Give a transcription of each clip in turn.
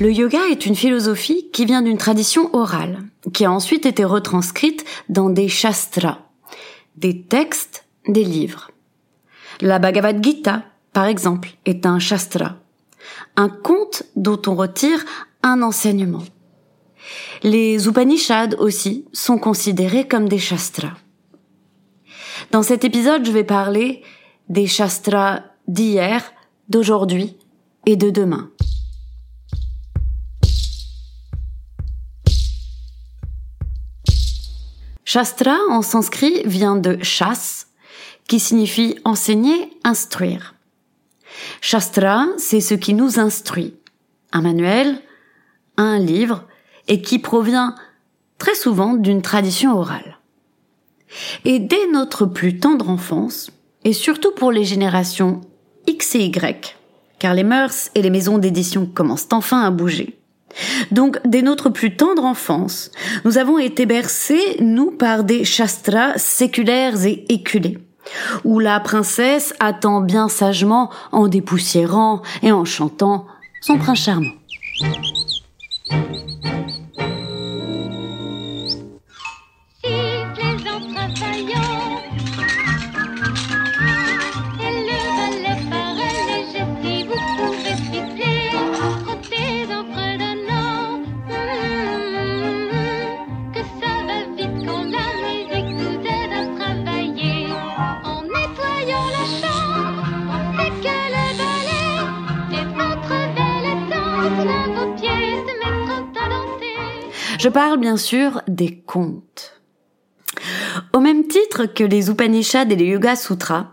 Le yoga est une philosophie qui vient d'une tradition orale, qui a ensuite été retranscrite dans des shastras, des textes, des livres. La Bhagavad Gita, par exemple, est un shastra, un conte dont on retire un enseignement. Les Upanishads aussi sont considérés comme des shastras. Dans cet épisode, je vais parler des shastras d'hier, d'aujourd'hui et de demain. Shastra en sanskrit vient de shas, qui signifie enseigner, instruire. Shastra, c'est ce qui nous instruit. Un manuel, un livre, et qui provient très souvent d'une tradition orale. Et dès notre plus tendre enfance, et surtout pour les générations X et Y, car les mœurs et les maisons d'édition commencent enfin à bouger, donc, dès notre plus tendre enfance, nous avons été bercés, nous, par des shastras séculaires et éculés, où la princesse attend bien sagement en dépoussiérant et en chantant son prince charmant. Je parle bien sûr des contes. Au même titre que les Upanishads et les Yoga Sutras,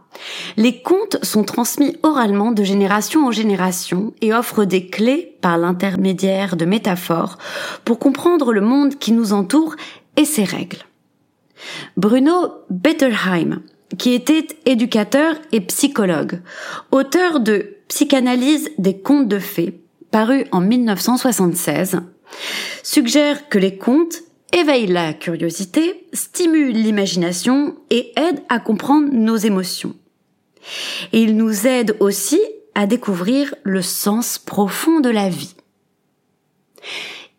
les contes sont transmis oralement de génération en génération et offrent des clés par l'intermédiaire de métaphores pour comprendre le monde qui nous entoure et ses règles. Bruno Bettelheim, qui était éducateur et psychologue, auteur de Psychanalyse des contes de fées, paru en 1976, suggère que les contes éveillent la curiosité, stimulent l'imagination et aident à comprendre nos émotions. Et ils nous aident aussi à découvrir le sens profond de la vie.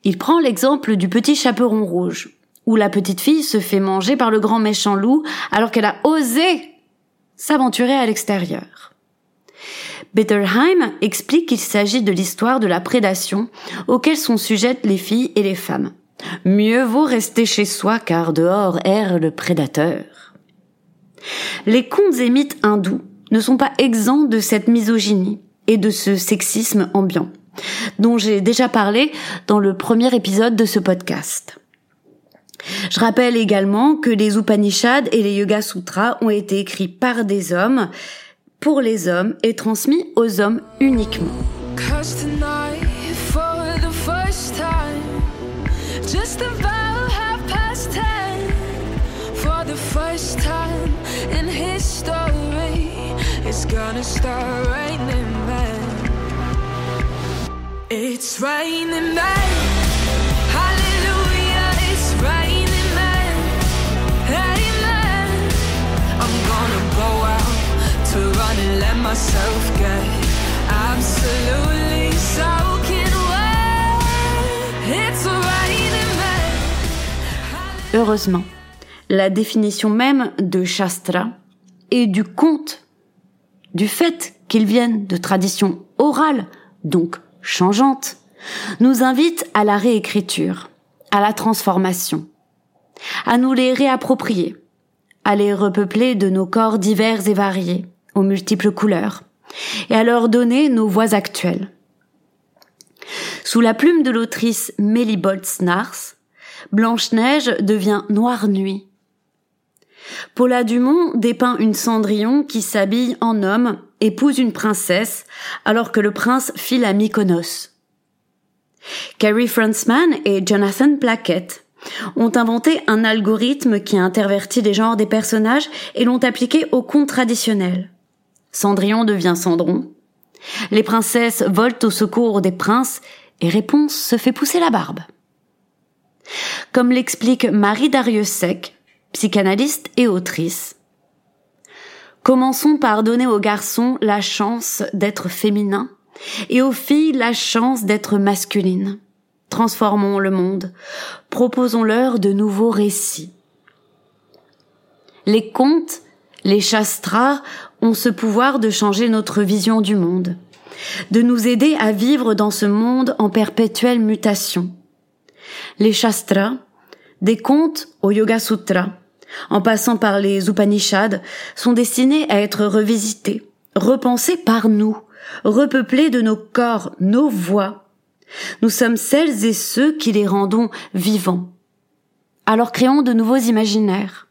Il prend l'exemple du petit chaperon rouge, où la petite fille se fait manger par le grand méchant loup alors qu'elle a osé s'aventurer à l'extérieur. Bettelheim explique qu'il s'agit de l'histoire de la prédation auquel sont sujettes les filles et les femmes. Mieux vaut rester chez soi car dehors erre le prédateur. Les contes et mythes hindous ne sont pas exempts de cette misogynie et de ce sexisme ambiant, dont j'ai déjà parlé dans le premier épisode de ce podcast. Je rappelle également que les Upanishads et les Yoga Sutras ont été écrits par des hommes pour les hommes et transmis aux hommes uniquement. It's raining Heureusement, la définition même de Shastra et du conte, du fait qu'ils viennent de traditions orales, donc changeantes, nous invite à la réécriture, à la transformation, à nous les réapproprier, à les repeupler de nos corps divers et variés, aux multiples couleurs, et à leur donner nos voix actuelles. Sous la plume de l'autrice Mélie Boltz-Nars, Blanche-Neige devient Noire Nuit. Paula Dumont dépeint une Cendrillon qui s'habille en homme, épouse une princesse, alors que le prince file à Mykonos. Carrie Franzman et Jonathan Plackett ont inventé un algorithme qui intervertit les genres des personnages et l'ont appliqué au conte traditionnel. Cendrillon devient Cendron. Les princesses volent au secours des princes et Réponse se fait pousser la barbe. Comme l'explique Marie Dariussec, psychanalyste et autrice, commençons par donner aux garçons la chance d'être féminins et aux filles la chance d'être masculines. Transformons le monde, proposons-leur de nouveaux récits. Les contes, les chastras ont ce pouvoir de changer notre vision du monde, de nous aider à vivre dans ce monde en perpétuelle mutation. Les shastras, des contes au Yoga Sutra, en passant par les Upanishads, sont destinés à être revisités, repensés par nous, repeuplés de nos corps, nos voix. Nous sommes celles et ceux qui les rendons vivants. Alors créons de nouveaux imaginaires,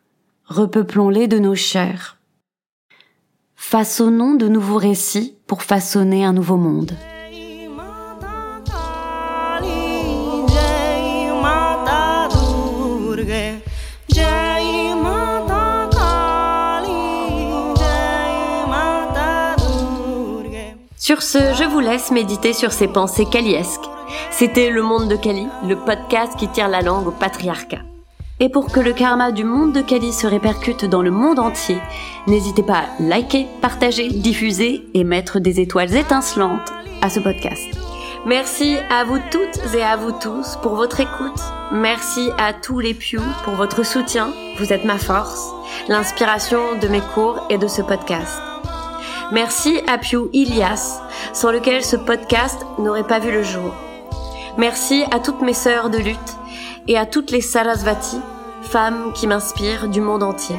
repeuplons-les de nos chairs. Façonnons de nouveaux récits pour façonner un nouveau monde. Sur ce, je vous laisse méditer sur ces pensées kaliesques. C'était Le Monde de Kali, le podcast qui tire la langue au patriarcat. Et pour que le karma du monde de Kali se répercute dans le monde entier, n'hésitez pas à liker, partager, diffuser et mettre des étoiles étincelantes à ce podcast. Merci à vous toutes et à vous tous pour votre écoute. Merci à tous les Pew pour votre soutien. Vous êtes ma force, l'inspiration de mes cours et de ce podcast. Merci à Pew Ilias, sans lequel ce podcast n'aurait pas vu le jour. Merci à toutes mes sœurs de lutte et à toutes les Sarasvati, femmes qui m'inspirent du monde entier.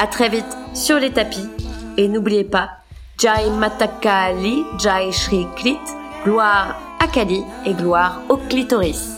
À très vite sur les tapis et n'oubliez pas Jai Matakali, Jai Shri Klit, gloire à Kali et gloire au clitoris.